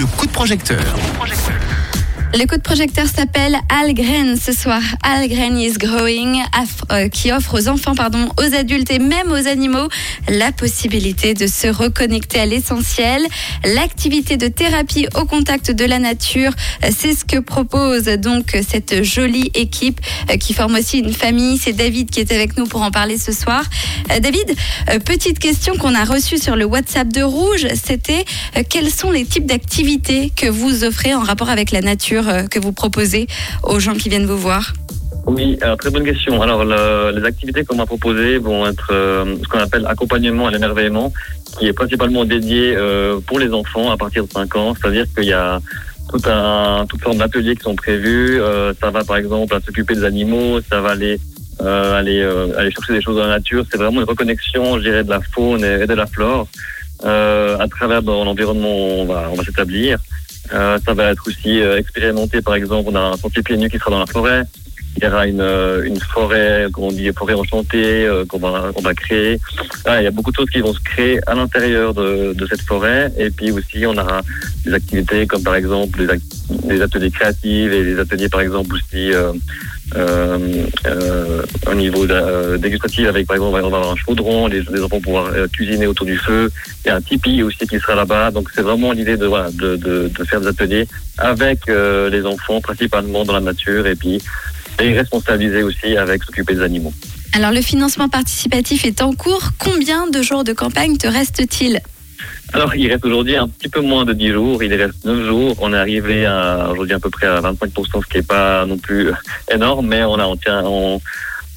le coup de projecteur. Le coup de projecteur s'appelle Algren ce soir. Algren is growing, euh, qui offre aux enfants, pardon, aux adultes et même aux animaux la possibilité de se reconnecter à l'essentiel. L'activité de thérapie au contact de la nature, euh, c'est ce que propose donc cette jolie équipe euh, qui forme aussi une famille. C'est David qui est avec nous pour en parler ce soir. David, petite question qu'on a reçue sur le WhatsApp de Rouge, c'était quels sont les types d'activités que vous offrez en rapport avec la nature euh, que vous proposez aux gens qui viennent vous voir? Oui, très bonne question. Alors, les activités qu'on m'a proposées vont être euh, ce qu'on appelle accompagnement à l'émerveillement, qui est principalement dédié euh, pour les enfants à partir de 5 ans. C'est-à-dire qu'il y a tout un, toutes sortes d'ateliers qui sont prévus. ça va, par exemple, à s'occuper des animaux, ça va aller aller aller chercher des choses dans la nature. C'est vraiment une reconnexion, je dirais, de la faune et, de la flore à travers l'environnement on va on va s'établir. Euh, ça va être aussi euh, expérimenté, par exemple, on a un sentier pieds nus qui sera dans la forêt. Il y aura une, euh, une forêt, qu'on dit forêt enchantée, qu'on va, on va créer. Ah, il y a beaucoup de choses qui vont se créer à l'intérieur de, de cette forêt. Et puis aussi, on aura des activités comme par exemple des, ateliers créatifs et des ateliers, par exemple, aussi euh, euh, au niveau de, dégustatif avec, par exemple, on va avoir un chaudron, les, enfants vont pouvoir cuisiner autour du feu. Il y a un tipi aussi qui sera là-bas. Donc c'est vraiment l'idée de, voilà, de, de, de, faire des ateliers avec les enfants, principalement dans la nature. Et puis et responsabiliser aussi avec s'occuper des animaux. Alors le financement participatif est en cours. Combien de jours de campagne te reste-t-il? Alors, il reste aujourd'hui un petit peu moins de 10 jours. Il reste 9 jours. On est arrivé aujourd'hui à peu près à 25%, ce qui n'est pas non plus énorme, mais on, a, on, tient, on,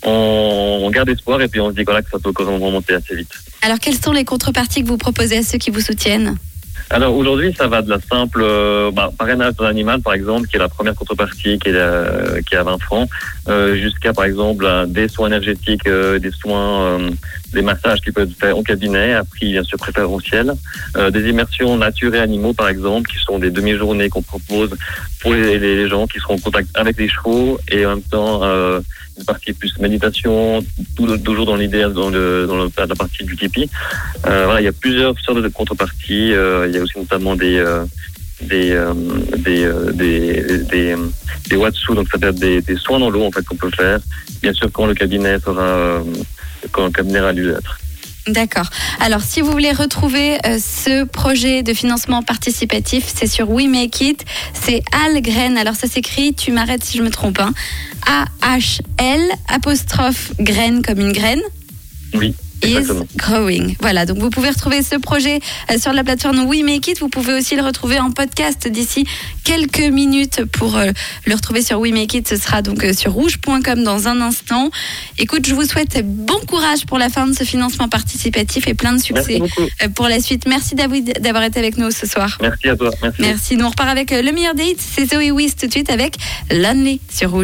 on, garde espoir et puis on se dit voilà, que ça peut quand même remonter assez vite. Alors, quelles sont les contreparties que vous proposez à ceux qui vous soutiennent? Alors aujourd'hui, ça va de la simple euh, bah, parrainage d'un animal, par exemple, qui est la première contrepartie, qui est, euh, qui est à 20 francs, euh, jusqu'à par exemple des soins énergétiques, euh, des soins, des massages qui peuvent être faits en cabinet, à prix bien sûr préférentiel, des immersions nature et animaux, par exemple, qui sont des demi-journées qu'on propose pour les, les, gens qui seront en contact avec les chevaux et en même temps une partie plus méditation, toujours dans l'idée, dans, le, dans la partie du tipi. Euh, voilà, il y a plusieurs sortes de contreparties. Euh, il y a aussi notamment des euh, des, euh, des, euh, des, des, des watsu, donc ça peut être des, des soins dans l'eau en fait qu'on peut faire. Bien sûr quand le cabinet sera quand le cabinet aura dû être. D'accord. Alors, si vous voulez retrouver euh, ce projet de financement participatif, c'est sur We Make It. C'est Algren. Alors, ça s'écrit, tu m'arrêtes si je me trompe, hein. A-H-L apostrophe graine comme une graine. Oui is growing. Voilà, donc vous pouvez retrouver ce projet euh, sur la plateforme We Make It. Vous pouvez aussi le retrouver en podcast d'ici quelques minutes pour euh, le retrouver sur We Make It. Ce sera donc euh, sur rouge.com dans un instant. Écoute, je vous souhaite bon courage pour la fin de ce financement participatif et plein de succès pour la suite. Merci David d'avoir été avec nous ce soir. Merci à toi. Merci. Nous on repart avec le meilleur date. C'est Zoé Wiss tout de suite avec Lonely sur Rouge.